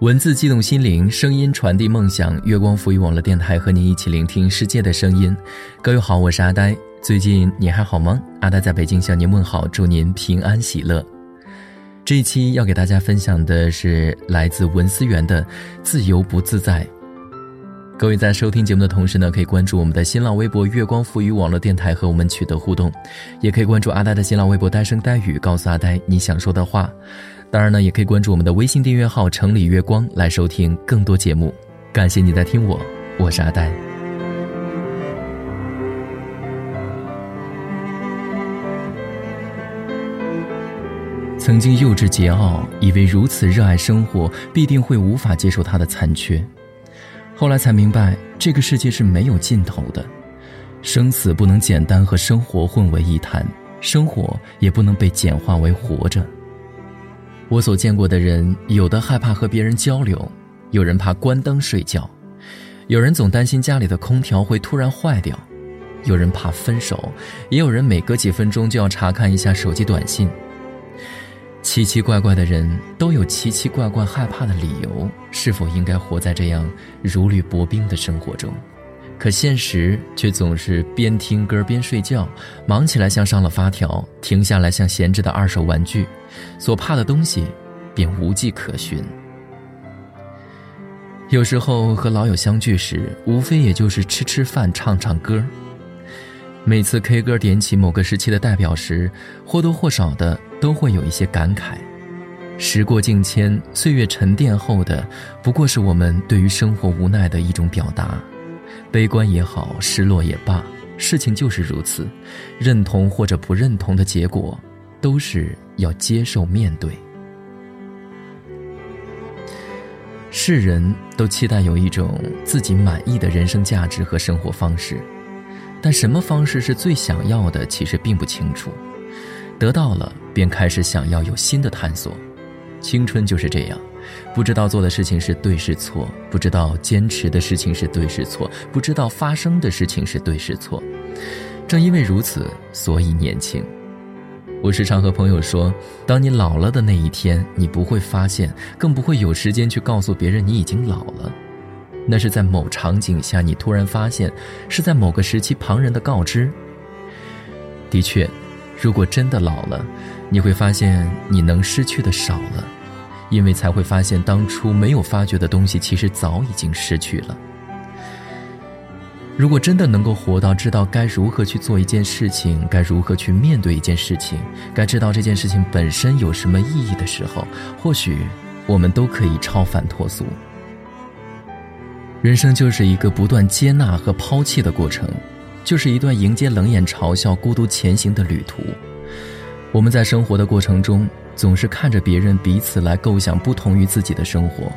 文字激动心灵，声音传递梦想。月光浮语网络电台和您一起聆听世界的声音。各位好，我是阿呆。最近你还好吗？阿呆在北京向您问好，祝您平安喜乐。这一期要给大家分享的是来自文思源的《自由不自在》。各位在收听节目的同时呢，可以关注我们的新浪微博“月光赋予网络电台”和我们取得互动，也可以关注阿呆的新浪微博“呆声呆语”，告诉阿呆你想说的话。当然呢，也可以关注我们的微信订阅号“城里月光”来收听更多节目。感谢你在听我，我是阿呆。曾经幼稚桀骜，以为如此热爱生活，必定会无法接受它的残缺。后来才明白，这个世界是没有尽头的，生死不能简单和生活混为一谈，生活也不能被简化为活着。我所见过的人，有的害怕和别人交流，有人怕关灯睡觉，有人总担心家里的空调会突然坏掉，有人怕分手，也有人每隔几分钟就要查看一下手机短信。奇奇怪怪的人都有奇奇怪怪害怕的理由，是否应该活在这样如履薄冰的生活中？可现实却总是边听歌边睡觉，忙起来像上了发条，停下来像闲置的二手玩具，所怕的东西便无迹可寻。有时候和老友相聚时，无非也就是吃吃饭、唱唱歌。每次 K 歌点起某个时期的代表时，或多或少的都会有一些感慨。时过境迁，岁月沉淀后的，不过是我们对于生活无奈的一种表达。悲观也好，失落也罢，事情就是如此。认同或者不认同的结果，都是要接受面对。世人都期待有一种自己满意的人生价值和生活方式，但什么方式是最想要的，其实并不清楚。得到了，便开始想要有新的探索。青春就是这样。不知道做的事情是对是错，不知道坚持的事情是对是错，不知道发生的事情是对是错。正因为如此，所以年轻。我时常和朋友说，当你老了的那一天，你不会发现，更不会有时间去告诉别人你已经老了。那是在某场景下，你突然发现，是在某个时期旁人的告知。的确，如果真的老了，你会发现你能失去的少了。因为才会发现，当初没有发觉的东西，其实早已经失去了。如果真的能够活到知道该如何去做一件事情，该如何去面对一件事情，该知道这件事情本身有什么意义的时候，或许我们都可以超凡脱俗。人生就是一个不断接纳和抛弃的过程，就是一段迎接冷眼嘲笑、孤独前行的旅途。我们在生活的过程中。总是看着别人彼此来构想不同于自己的生活，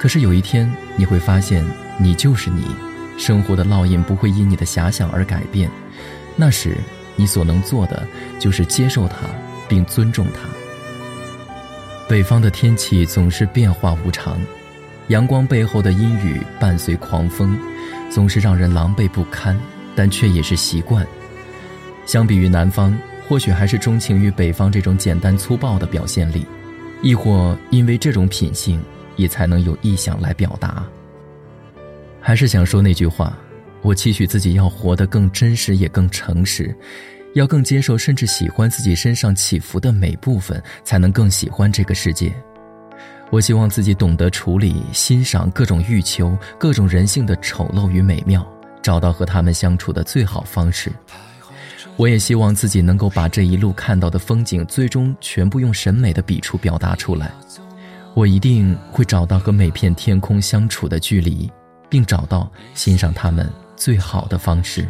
可是有一天你会发现，你就是你，生活的烙印不会因你的遐想而改变。那时，你所能做的就是接受它，并尊重它。北方的天气总是变化无常，阳光背后的阴雨伴随狂风，总是让人狼狈不堪，但却也是习惯。相比于南方。或许还是钟情于北方这种简单粗暴的表现力，亦或因为这种品性，也才能有意想来表达。还是想说那句话：我期许自己要活得更真实，也更诚实，要更接受甚至喜欢自己身上起伏的每部分，才能更喜欢这个世界。我希望自己懂得处理、欣赏各种欲求、各种人性的丑陋与美妙，找到和他们相处的最好方式。我也希望自己能够把这一路看到的风景，最终全部用审美的笔触表达出来。我一定会找到和每片天空相处的距离，并找到欣赏它们最好的方式。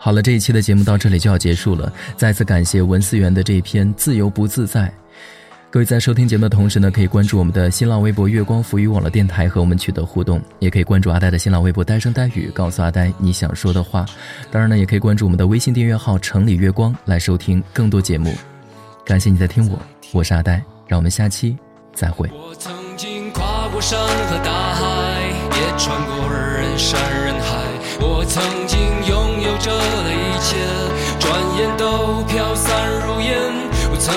好了，这一期的节目到这里就要结束了。再次感谢文思源的这篇《自由不自在》。各位在收听节目的同时呢，可以关注我们的新浪微博“月光浮语网络电台”和我们取得互动，也可以关注阿呆的新浪微博“呆声呆语”，告诉阿呆你想说的话。当然呢，也可以关注我们的微信订阅号“城里月光”来收听更多节目。感谢你在听我，我是阿呆，让我们下期再会。我曾经跨过山和大海，也穿过人山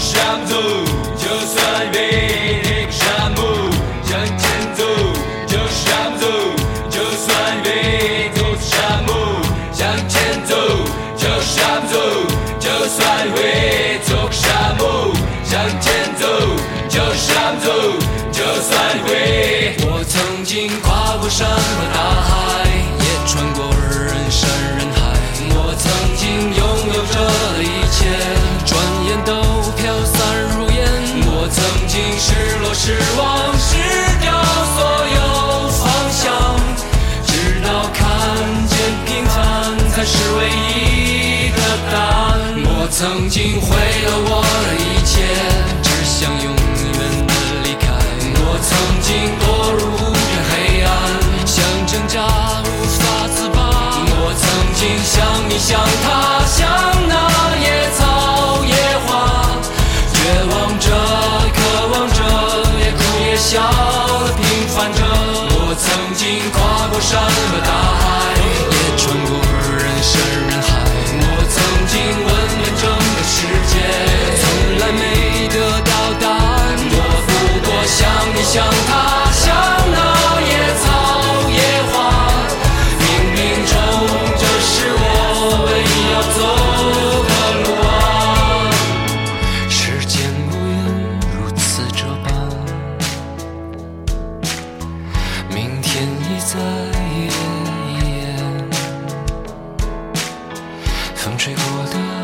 上走，就算越那个沙漠。向前走，就上走，就算越走沙漠。向前走，就上走，就算越走沙漠。向前走，就上走，就算会。我曾经跨过山和大失、望、失掉所有方向，直到看见平凡才是唯一的答案。我曾经毁了我什么大？风吹过的